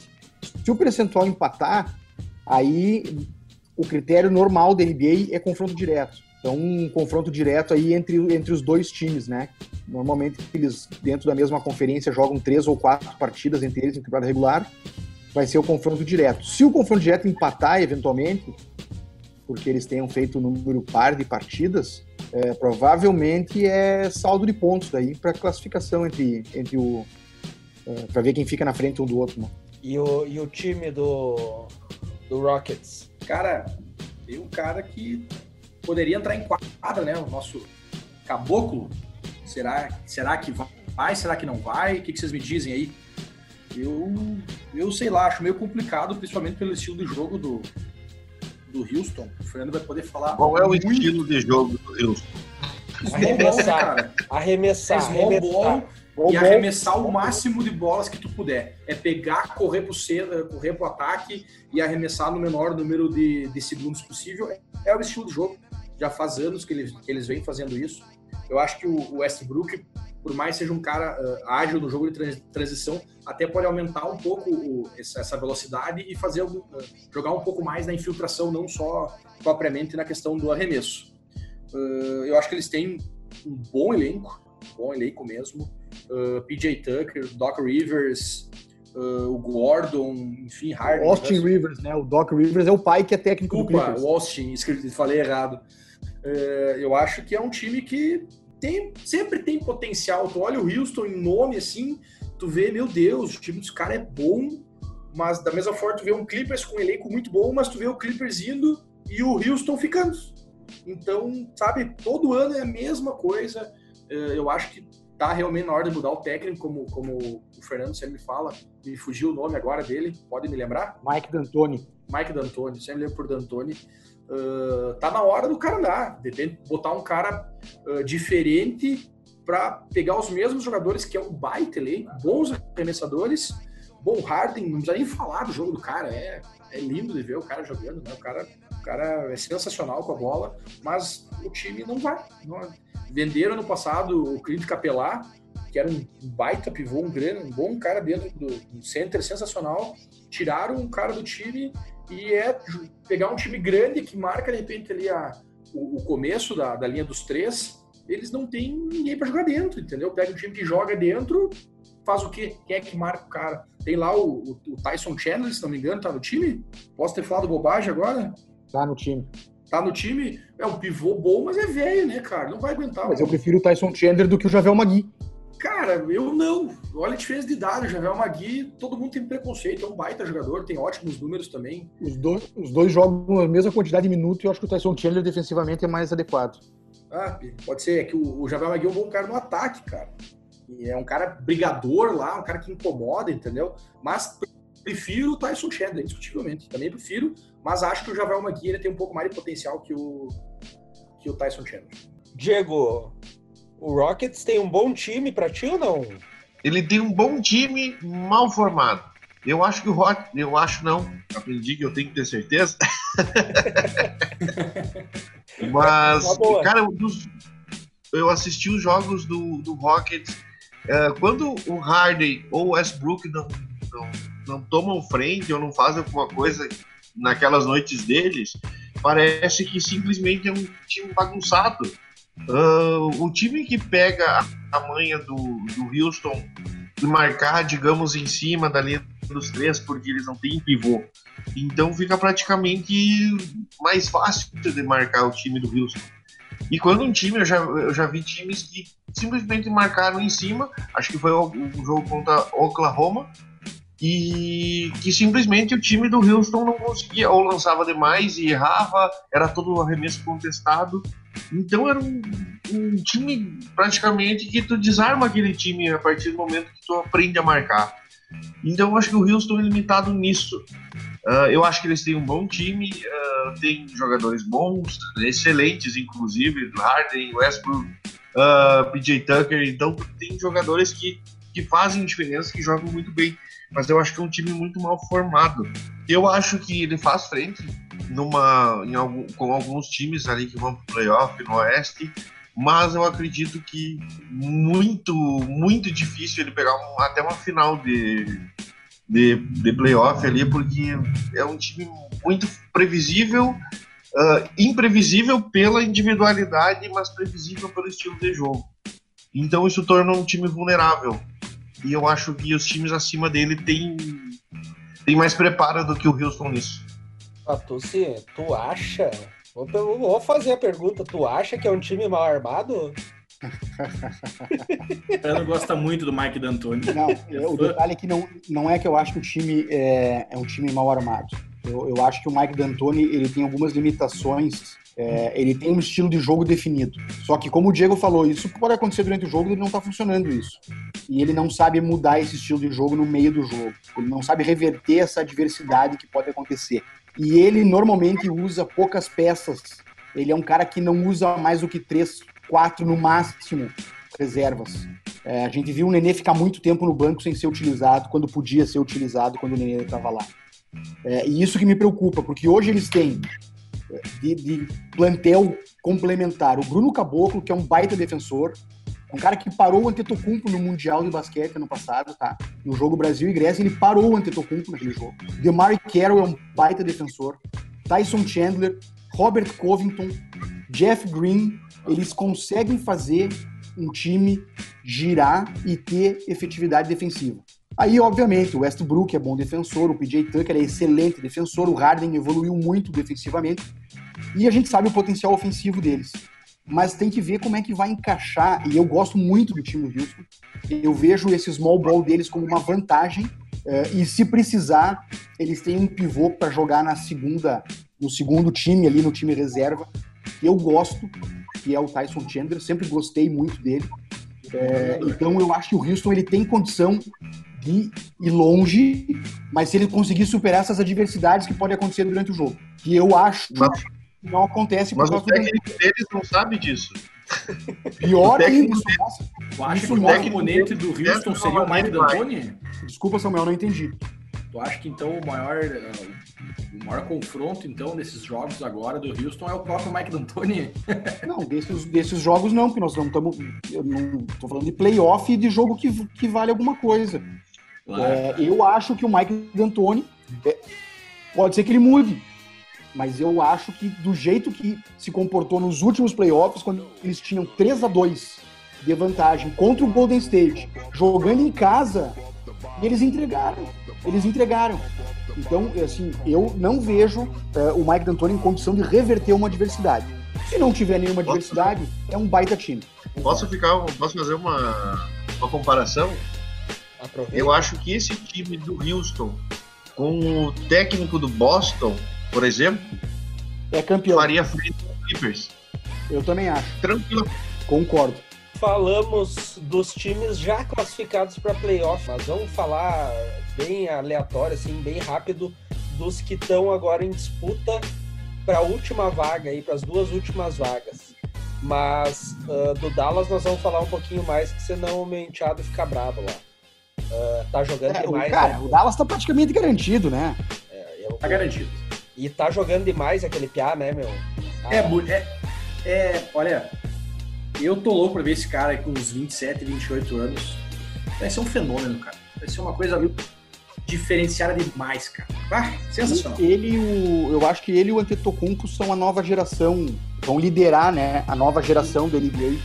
Speaker 4: Se o percentual empatar, aí o critério normal da NBA é confronto direto. Então, um confronto direto aí entre, entre os dois times, né? Normalmente, eles, dentro da mesma conferência, jogam três ou quatro partidas entre eles em temporada regular. Vai ser o confronto direto. Se o confronto direto empatar, eventualmente, porque eles tenham feito um número par de partidas, é, provavelmente é saldo de pontos daí para classificação entre, entre o. É, para ver quem fica na frente um do outro, né?
Speaker 1: E o, e o time do, do Rockets?
Speaker 3: cara, tem um cara que poderia entrar em quadra, né? O nosso caboclo. Será, será que vai? Será que não vai? O que, que vocês me dizem aí? Eu, eu sei lá, acho meio complicado, principalmente pelo estilo de jogo do, do Houston. O Fernando vai poder falar.
Speaker 2: Qual é o muito... estilo de jogo do Houston?
Speaker 1: Arremessar, arremessar, arremessar
Speaker 3: e arremessar o máximo de bolas que tu puder. É pegar, correr pro, centro, correr pro ataque e arremessar no menor número de, de segundos possível. É o estilo do jogo. Já faz anos que eles, que eles vêm fazendo isso. Eu acho que o, Westbrook, por mais seja um cara uh, ágil no jogo de transição, até pode aumentar um pouco o, essa, velocidade e fazer uh, jogar um pouco mais na infiltração, não só propriamente na questão do arremesso. Uh, eu acho que eles têm um bom elenco, bom elenco mesmo PJ Tucker, Doc Rivers, uh, o Gordon, enfim, Harden.
Speaker 4: Austin Rivers, né? O Doc Rivers é o pai que é técnico
Speaker 3: Desculpa, do Clippers. o Austin, falei errado. Uh, eu acho que é um time que tem, sempre tem potencial. Tu olha o Houston em nome assim, tu vê, meu Deus, o time dos caras é bom, mas da mesma forma tu vê um Clippers com um elenco muito bom, mas tu vê o Clippers indo e o Houston ficando. Então, sabe, todo ano é a mesma coisa. Eu acho que tá realmente na hora de mudar o técnico, como, como o Fernando sempre fala. Me fugiu o nome agora dele, pode me lembrar?
Speaker 4: Mike D'Antoni.
Speaker 3: Mike D'Antoni, sempre lembro por D'Antoni. Uh, tá na hora do cara andar, de botar um cara uh, diferente para pegar os mesmos jogadores que é um baita bons arremessadores. Bom, Harden, não precisa nem falar do jogo do cara, é, é lindo de ver o cara jogando, né? O cara, o cara é sensacional com a bola, mas o time não vai. Não, Venderam no passado o Clint Capelá, que era um baita pivô, um grande, um bom cara dentro do um center sensacional. Tiraram um cara do time e é pegar um time grande que marca de repente ali a, o, o começo da, da linha dos três. Eles não têm ninguém para jogar dentro, entendeu? Pega um time que joga dentro, faz o quê? Quem é que marca o cara? Tem lá o, o, o Tyson Chandler, se não me engano, tá no time? Posso ter falado bobagem agora?
Speaker 4: Tá no time
Speaker 3: tá no time, é um pivô bom, mas é velho, né, cara? Não vai aguentar.
Speaker 4: Mas eu prefiro o Tyson Chandler do que o Javel Magui.
Speaker 3: Cara, eu não. Olha a diferença de idade. O Javel Magui, todo mundo tem preconceito. É um baita jogador, tem ótimos números também.
Speaker 4: Os dois, os dois jogam a mesma quantidade de minutos e eu acho que o Tyson Chandler defensivamente é mais adequado.
Speaker 3: Ah, pode ser. É que o, o Javel Magui é um bom cara no ataque, cara. E é um cara brigador lá, um cara que incomoda, entendeu? Mas prefiro o Tyson Chandler, indiscutivelmente. Também prefiro, mas acho que o Javel McGee ele tem um pouco mais de potencial que o, que o Tyson Chandler.
Speaker 1: Diego, o Rockets tem um bom time para ti ou não?
Speaker 2: Ele tem um bom time mal formado. Eu acho que o Rock, eu acho não, aprendi que eu tenho que ter certeza. Mas, cara, eu assisti os jogos do, do Rockets. É, quando o Harden ou o Westbrook não, não, não tomam frente ou não fazem alguma coisa naquelas noites deles, parece que simplesmente é um time bagunçado. Uh, o time que pega a manha do, do Houston e marcar, digamos, em cima da linha dos três, porque eles não têm pivô. Então fica praticamente mais fácil de marcar o time do Houston. E quando um time, eu já, eu já vi times que simplesmente marcaram em cima, acho que foi o, o jogo contra Oklahoma, e que simplesmente o time do Houston não conseguia, ou lançava demais e errava, era todo arremesso contestado. Então era um, um, time praticamente que tu desarma aquele time a partir do momento que tu aprende a marcar. Então eu acho que o Houston é limitado nisso. Uh, eu acho que eles têm um bom time, uh, tem jogadores bons, excelentes, inclusive, Harden, Westbrook, uh, ah, PJ Tucker. Então tem jogadores que, que fazem diferença, que jogam muito bem mas eu acho que é um time muito mal formado. Eu acho que ele faz frente numa, em algum, com alguns times ali que vão para o playoff no Oeste, mas eu acredito que muito, muito difícil ele pegar um, até uma final de, de, de playoff ali, porque é um time muito previsível, uh, imprevisível pela individualidade, mas previsível pelo estilo de jogo. Então isso torna um time vulnerável. E eu acho que os times acima dele têm, têm mais preparo do que o Houston nisso.
Speaker 1: Ah, tu, se, tu acha? Vou, vou fazer a pergunta. Tu acha que é um time mal armado?
Speaker 3: Eu não gosta muito do Mike D'Antoni.
Speaker 4: Não, o detalhe é que não, não é que eu acho que o time é, é um time mal armado. Eu, eu acho que o Mike D'Antoni ele tem algumas limitações é, ele tem um estilo de jogo definido. Só que, como o Diego falou, isso pode acontecer durante o jogo ele não está funcionando isso. E ele não sabe mudar esse estilo de jogo no meio do jogo. Ele não sabe reverter essa adversidade que pode acontecer. E ele normalmente usa poucas peças. Ele é um cara que não usa mais do que três, quatro no máximo reservas. É, a gente viu o Nenê ficar muito tempo no banco sem ser utilizado, quando podia ser utilizado, quando o Nenê estava lá. É, e isso que me preocupa, porque hoje eles têm de, de plantel complementar. O Bruno Caboclo, que é um baita defensor, um cara que parou o Antetokounmpo no Mundial de Basquete ano passado, tá? No jogo Brasil e Grécia, ele parou o Antetokounmpo naquele jogo. DeMar Carroll é um baita defensor. Tyson Chandler, Robert Covington, Jeff Green, eles conseguem fazer um time girar e ter efetividade defensiva. Aí, obviamente, o Westbrook é bom defensor, o PJ Tucker é excelente defensor, o Harden evoluiu muito defensivamente e a gente sabe o potencial ofensivo deles. Mas tem que ver como é que vai encaixar, e eu gosto muito do time do Houston. Eu vejo esse small ball deles como uma vantagem, uh, e se precisar, eles têm um pivô para jogar na segunda, no segundo time, ali no time reserva. Eu gosto, que é o Tyson Chandler, sempre gostei muito dele. É, então eu acho que o Houston ele tem condição de ir longe, mas se ele conseguir superar essas adversidades que podem acontecer durante o jogo. Que eu acho não acontece
Speaker 2: Mas o técnico do... deles não sabe disso.
Speaker 4: Pior ainda.
Speaker 3: Tu acha que o maior oponente do Houston seria o Mike D'Antoni?
Speaker 4: Desculpa, Samuel, não entendi.
Speaker 3: Tu acha que então o maior, uh, o maior confronto então nesses jogos agora do Houston é o próprio Mike D'Antoni?
Speaker 4: Não, desses, desses jogos não, porque nós não estamos. Eu não tô falando de playoff e de jogo que, que vale alguma coisa. Claro. É, eu acho que o Mike D'Antoni é, pode ser que ele mude, mas eu acho que do jeito que se comportou nos últimos playoffs, quando eles tinham 3 a 2 de vantagem contra o Golden State, jogando em casa, eles entregaram. Eles entregaram. Então, assim, eu não vejo é, o Mike D'Antoni em condição de reverter uma adversidade. Se não tiver nenhuma adversidade, é um baita time.
Speaker 2: Posso ficar, posso fazer uma, uma comparação? Aproveita. Eu acho que esse time do Houston, com o técnico do Boston, por exemplo,
Speaker 4: é campeão.
Speaker 2: Faria frente ao Clippers.
Speaker 4: Eu também acho.
Speaker 2: Tranquilo.
Speaker 4: Concordo.
Speaker 1: falamos dos times já classificados para playoff, mas vamos falar bem aleatório, assim, bem rápido, dos que estão agora em disputa para a última vaga aí, para as duas últimas vagas. Mas uh, do Dallas nós vamos falar um pouquinho mais, que senão o meu enteado fica bravo lá. Uh, tá jogando é, demais.
Speaker 4: Cara, né? o Dallas tá praticamente garantido, né?
Speaker 3: É, eu, tá garantido.
Speaker 1: E tá jogando demais aquele Piá, né, meu?
Speaker 3: Ah, é, é, é, olha, eu tô louco pra ver esse cara com uns 27, 28 anos. Vai ser um fenômeno, cara. Vai ser uma coisa diferenciada demais, cara. Ah, sensacional.
Speaker 4: Ele, o, eu acho que ele e o Antetokounmpo são a nova geração, vão liderar, né, a nova geração da NBA.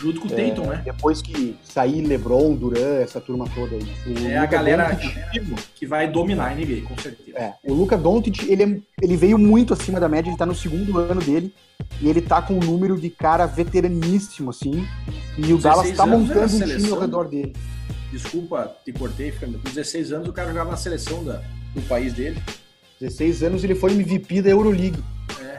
Speaker 3: Junto com o Tatum, é, né?
Speaker 4: Depois que sair LeBron, Duran, essa turma toda aí.
Speaker 3: O é a galera Doncic, que vai dominar a NBA, com certeza.
Speaker 4: É, o Luca Doncic, ele, é, ele veio muito acima da média, ele tá no segundo ano dele, e ele tá com um número de cara veteraníssimo, assim, e o Dallas tá montando um time ao redor dele.
Speaker 3: Desculpa, te cortei, com 16 anos o cara jogava na seleção da, do país dele.
Speaker 4: 16 anos ele foi MVP da Euroleague.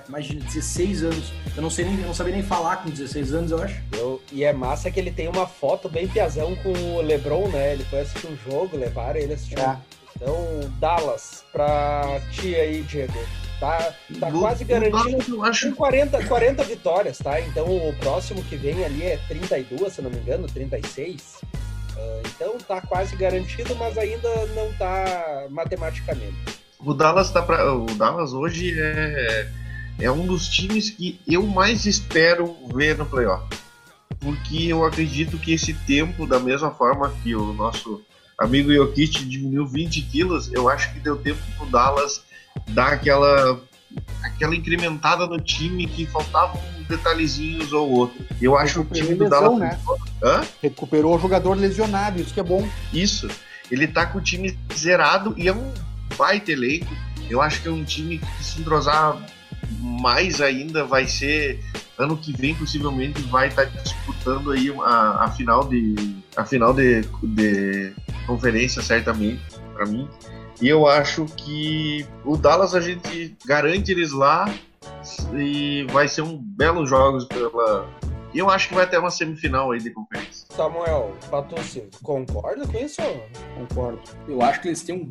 Speaker 3: É, imagina, 16 anos. Eu não sei nem, eu não sabia nem falar com 16 anos, eu acho.
Speaker 1: Eu, e é massa que ele tem uma foto bem piazão com o LeBron, né? Ele foi assistir um jogo, levaram ele assistir. É. Então, Dallas, pra ti aí, Diego. Tá, tá quase garantido. Eu acho... 40, 40 vitórias, tá? Então o próximo que vem ali é 32, se não me engano, 36. Uh, então tá quase garantido, mas ainda não tá matematicamente.
Speaker 2: O Dallas tá pra, o Dallas hoje é é um dos times que eu mais espero ver no playoff. Porque eu acredito que esse tempo, da mesma forma que o nosso amigo Jokic diminuiu 20 quilos, eu acho que deu tempo pro Dallas dar aquela, aquela incrementada no time que faltavam detalhezinhos ou outro. Eu acho que o time do Dallas. Né?
Speaker 4: Hã? Recuperou o jogador lesionado, isso que é bom.
Speaker 2: Isso. Ele tá com o time zerado e é um baita elenco. Eu acho que é um time que se entrosar mais ainda vai ser ano que vem possivelmente vai estar tá disputando aí a, a final de a final de, de conferência certamente para mim e eu acho que o Dallas a gente garante eles lá e vai ser um belo jogos pela eu acho que vai ter uma semifinal aí de conferência.
Speaker 1: Samuel, Patucci, concorda com isso?
Speaker 3: Concordo. Eu acho que eles têm um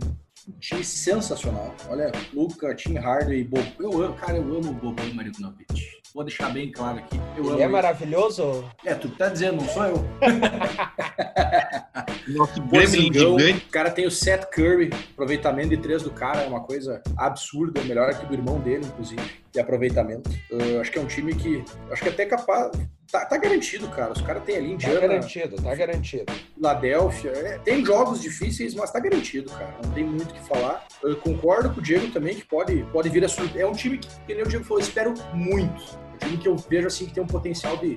Speaker 3: time sensacional. Olha, Luca, Tim Hardaway, Bob. Eu amo, cara, eu amo o Boban Marinovic. Vou deixar bem claro aqui. Eu
Speaker 1: ele é ele. maravilhoso?
Speaker 3: É, tu tá dizendo, não sou eu. Nosso Gremlin O cara tem o Seth Curry, aproveitamento de três do cara é uma coisa absurda, melhor que do irmão dele, inclusive, de aproveitamento. Uh, acho que é um time que, acho que é até capaz, Tá, tá, garantido, cara. Os caras têm ali Indiana.
Speaker 1: Tá garantido, tá garantido.
Speaker 3: Filadélfia. É, tem jogos difíceis, mas tá garantido, cara. Não tem muito o que falar. Eu concordo com o Diego também, que pode, pode vir a surpresa. É um time que, que nem o Diego falou, espero muito. É um time que eu vejo assim que tem um potencial de,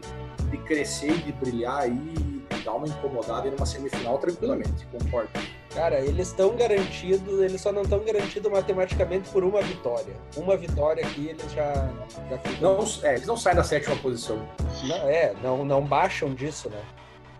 Speaker 3: de crescer e de brilhar aí e dar uma incomodada em uma semifinal tranquilamente. Concordo.
Speaker 1: Cara, eles estão garantidos, eles só não estão garantidos matematicamente por uma vitória. Uma vitória aqui eles já, já
Speaker 3: ficam... não, é, eles não saem da sétima posição.
Speaker 1: Não, é, não, não baixam disso, né?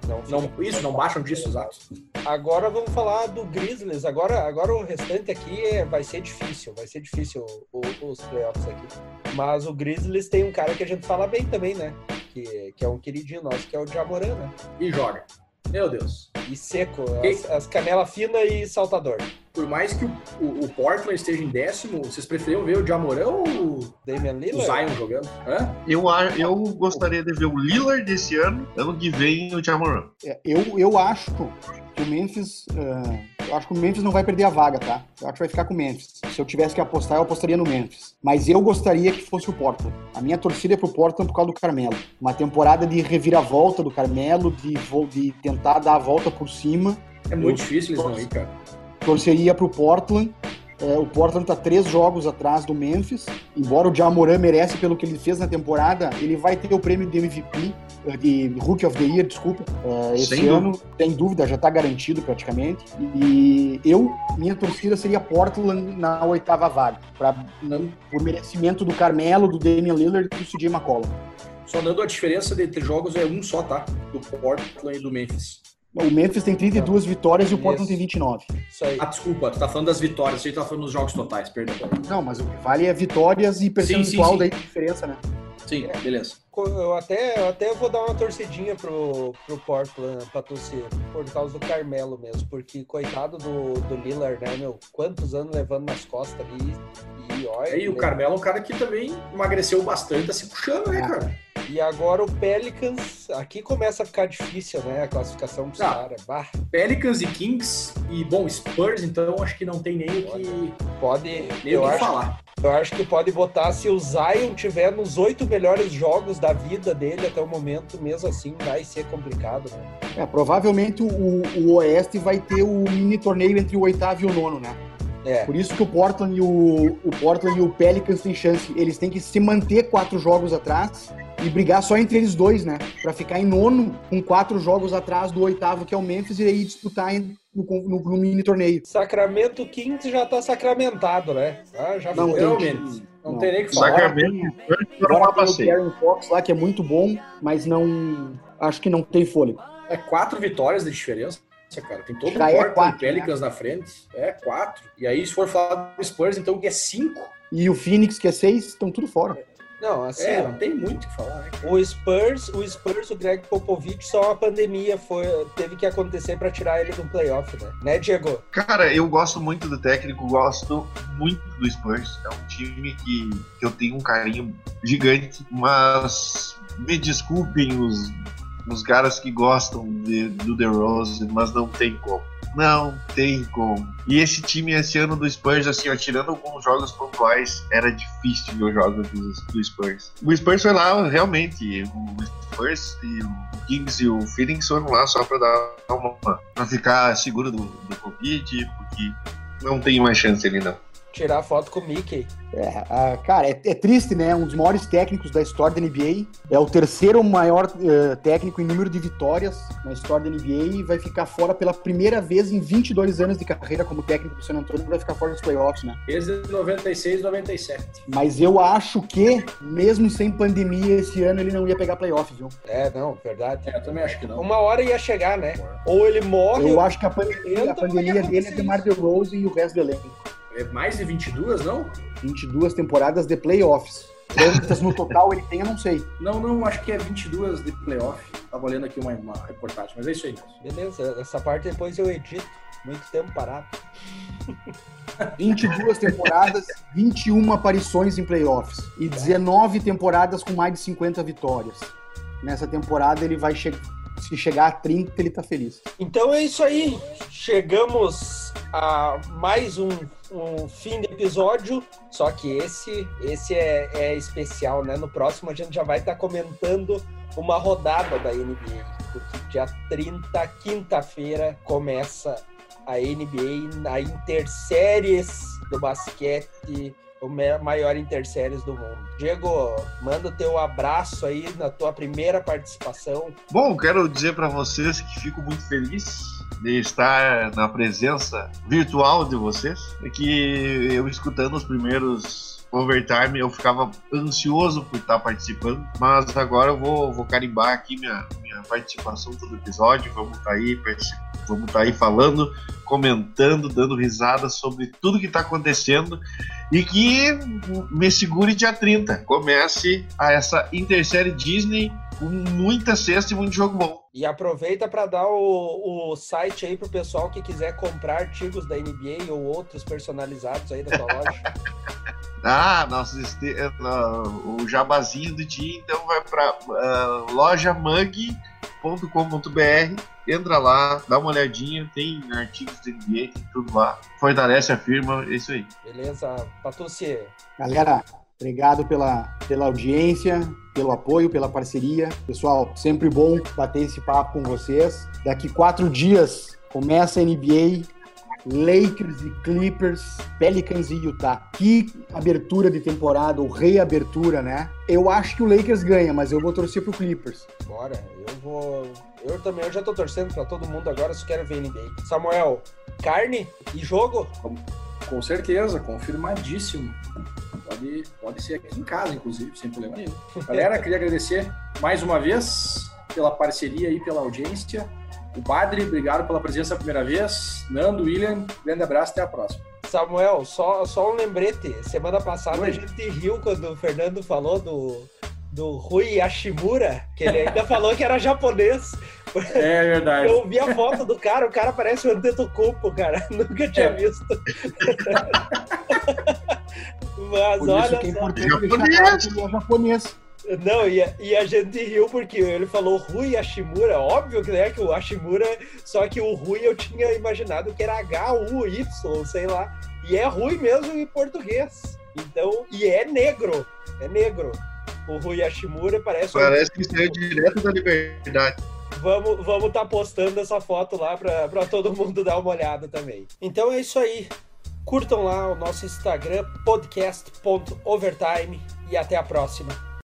Speaker 3: Não, não, isso, não baixam disso, exato.
Speaker 1: Agora vamos falar do Grizzlies. Agora, agora o restante aqui é, vai ser difícil, vai ser difícil o, os playoffs aqui. Mas o Grizzlies tem um cara que a gente fala bem também, né? Que, que é um queridinho nosso, que é o Jamoran, né?
Speaker 3: E joga. Meu Deus.
Speaker 1: E seco, as, as canelas finas e saltador.
Speaker 3: Por mais que o, o, o, Portland esteja em décimo, vocês preferiam ver o Jamorão ou o
Speaker 1: Damian Lillard?
Speaker 3: O Zion jogando? Hã?
Speaker 2: Eu, eu gostaria de ver o Lillard desse ano, ano que vem o Jamorão.
Speaker 4: É, eu, eu acho que o Memphis. Uh, eu acho que o Memphis não vai perder a vaga, tá? Eu acho que vai ficar com o Memphis. Se eu tivesse que apostar, eu apostaria no Memphis. Mas eu gostaria que fosse o Portland. A minha torcida é pro Portland por causa do Carmelo. Uma temporada de reviravolta do Carmelo, de, de tentar dar a volta por cima.
Speaker 3: É muito eu, difícil não ir, cara
Speaker 4: torceria para o Portland. É, o Portland está três jogos atrás do Memphis. Embora o Jamoran merece pelo que ele fez na temporada, ele vai ter o prêmio de MVP, de Rookie of the Year, desculpa, uh, esse sem ano. Dúvida. Sem dúvida, já está garantido praticamente. E eu, minha torcida seria Portland na oitava vaga, pra, por merecimento do Carmelo, do Damian Lillard e do CJ McCollum.
Speaker 3: Só dando a diferença entre jogos é um só, tá? Do Portland e do Memphis.
Speaker 4: O Memphis tem 32 vitórias e o Portland tem 29.
Speaker 3: Isso aí. Ah, desculpa, tu tá falando das vitórias, a gente tá falando dos jogos totais, perdão.
Speaker 4: Não, mas o que vale é vitórias e percentual daí de diferença, né?
Speaker 3: Sim,
Speaker 1: É.
Speaker 3: beleza.
Speaker 1: Eu até, eu até vou dar uma torcidinha pro, pro Portland pra torcer, por causa do Carmelo mesmo, porque coitado do, do Lillard, né, meu? Quantos anos levando nas costas ali e olha.
Speaker 3: E o
Speaker 1: né?
Speaker 3: Carmelo é um cara que também emagreceu bastante, tá se puxando, né,
Speaker 4: Ah.
Speaker 3: cara?
Speaker 1: E agora o Pelicans, aqui começa a ficar difícil, né? A classificação
Speaker 3: Ah.
Speaker 1: caras.
Speaker 3: Pelicans e Kings e, bom, Spurs, então acho que não tem nem o que,
Speaker 1: pode.
Speaker 3: nem
Speaker 1: Eu
Speaker 3: o que
Speaker 1: acho,
Speaker 3: falar.
Speaker 1: eu acho que pode botar se o Zion tiver nos oito melhores jogos da vida dele até o momento, mesmo assim vai ser complicado, né?
Speaker 4: É, provavelmente o, o Oeste vai ter o mini torneio entre o oitavo e o nono, né?
Speaker 1: É.
Speaker 4: Por isso que o Portland e o, o Portland e o Pelicans têm chance. Eles têm que se manter quatro jogos atrás e brigar só entre eles dois, né? Pra ficar em nono com quatro jogos atrás do oitavo, que é o Memphis, e aí disputar em- no, no- no mini torneio.
Speaker 1: Sacramento Kings já tá sacramentado, né? Ah, já
Speaker 4: Não,
Speaker 3: Realmente. Não,
Speaker 4: Não.
Speaker 3: tem nem o que falar.
Speaker 2: Sacramento
Speaker 4: Agora tem o. Karen Fox lá, que é muito bom, mas não. Acho que não tem fôlego.
Speaker 3: É quatro vitórias de diferença, cara. Tem todo
Speaker 4: Já
Speaker 3: o
Speaker 4: é quatro,
Speaker 3: Pelicans na frente. É quatro. E aí, se for falar do Spurs, então que é cinco.
Speaker 4: E o Phoenix, que é seis, estão tudo fora.
Speaker 1: Não, assim,
Speaker 3: É, não tem muito o que falar, né?
Speaker 1: o Spurs, o Spurs, o Greg Popovich, só a pandemia foi, teve que acontecer pra tirar ele do playoff, né? Né, Diego?
Speaker 2: Cara, eu gosto muito do técnico, gosto muito do Spurs. É um time que, que eu tenho um carinho gigante, mas me desculpem os, os caras que gostam de, do The Rose, mas não tem como. Não tem como. E esse time esse ano do Spurs, assim, ó, tirando alguns jogos pontuais, era difícil ver os jogos do, do Spurs. O Spurs foi lá, realmente, o Spurs e o Kings e o Phoenix foram lá só pra dar uma. pra ficar seguro do, do Covid, porque não tem mais chance ali não.
Speaker 1: Tirar foto com o Mickey.
Speaker 4: É, ah, cara, é, é triste, né? Um dos maiores técnicos da história da NBA. É o terceiro maior eh, técnico em número de vitórias na história da NBA e vai ficar fora pela primeira vez em 22 anos de carreira como técnico do San Antonio. Vai ficar fora dos playoffs, né?
Speaker 3: Desde 96, 97.
Speaker 4: Mas eu acho que, mesmo sem pandemia, esse ano ele não ia pegar playoff, viu?
Speaker 1: É, não, verdade.
Speaker 3: É, eu também acho que não.
Speaker 1: Uma hora ia chegar, né? Ou ele morre.
Speaker 4: Eu acho que a pandemia, a pandemia dele é
Speaker 1: acontecer
Speaker 4: DeMar DeRozan e o resto do elenco.
Speaker 3: É mais de 22, não?
Speaker 4: 22 temporadas de playoffs. Quantas no total ele tem, eu não sei.
Speaker 3: Não, não, acho que é 22 de playoff. Tava olhando aqui uma, uma reportagem, mas é isso aí.
Speaker 1: Beleza, essa parte depois eu edito. Muito tempo parado.
Speaker 4: 22 temporadas, 21 aparições em playoffs e 19 temporadas com mais de 50 vitórias. Nessa temporada ele vai chegar. Se chegar a 30, ele tá feliz.
Speaker 1: Então é isso aí. Chegamos a mais um, um fim de episódio. Só que esse, esse é, é especial, né? No próximo a gente já vai estar comentando uma rodada da NBA. Porque dia 30, quinta-feira, começa a NBA na Interséries do basquete, o maior Interséries do mundo. Diego, manda o teu abraço aí na tua primeira participação.
Speaker 2: Bom, quero dizer para vocês que fico muito feliz de estar na presença virtual de vocês. Que eu escutando os primeiros overtime eu ficava ansioso por estar participando, mas agora eu vou, vou carimbar aqui minha, minha participação todo episódio. Vamos estar aí, partici- vamos estar aí falando, comentando, dando risada sobre tudo que está acontecendo e que me segure dia 30. Comece a essa intersérie Disney com muita cesta e muito jogo bom.
Speaker 1: E aproveita para dar o, o site aí pro pessoal que quiser comprar artigos da NBA ou outros personalizados aí da tua loja.
Speaker 2: Ah, nossa, este- eh, o jabazinho do dia, então vai para lojamug.com.br. Entra lá, dá uma olhadinha, tem artigos da NBA, tem tudo lá. Fortalece a firma, é isso aí.
Speaker 1: Beleza? Patucci,
Speaker 4: Galera, obrigado pela, pela audiência, pelo apoio, pela parceria. Pessoal, sempre bom bater esse papo com vocês. Daqui quatro dias começa a NBA. Lakers e Clippers, Pelicans e Utah. Que abertura de temporada, ou reabertura, né? Eu acho que o Lakers ganha, mas eu vou torcer pro Clippers.
Speaker 1: bora. Eu vou. Eu também, eu já tô torcendo pra todo mundo agora, só quero ver NBA. Samuel, carne e jogo?
Speaker 3: Com certeza, confirmadíssimo. Pode, pode ser aqui em casa, inclusive, sem problema nenhum. Galera, queria agradecer mais uma vez pela parceria e pela audiência. O Padre, obrigado pela presença a primeira vez. Nando, William, grande abraço, até a próxima.
Speaker 1: Samuel, só, só um lembrete. Semana passada
Speaker 3: Oi.
Speaker 1: a gente riu quando o Fernando falou do, do Rui Hashimura, que ele ainda falou que era japonês.
Speaker 3: É verdade.
Speaker 1: Eu vi a foto do cara, o cara parece o Antetokounmpo, cara. Nunca tinha
Speaker 3: É.
Speaker 1: visto. Mas
Speaker 4: Por
Speaker 1: olha
Speaker 4: isso que é importante
Speaker 2: Japonês.
Speaker 4: é.
Speaker 1: Não, e a, e a gente riu porque ele falou Rui Hashimura. Óbvio que, né, que o Hashimura, só que o Rui eu tinha imaginado que era H-U-Y, sei lá. E é Rui mesmo em português. Então, e é negro. É negro. O Rui Hashimura parece. um-
Speaker 2: Parece que saiu direto da liberdade.
Speaker 1: Vamos vamos estar postando essa foto lá para todo mundo dar uma olhada também. Então é isso aí. Curtam lá o nosso Instagram, podcast.overtime, e até a próxima.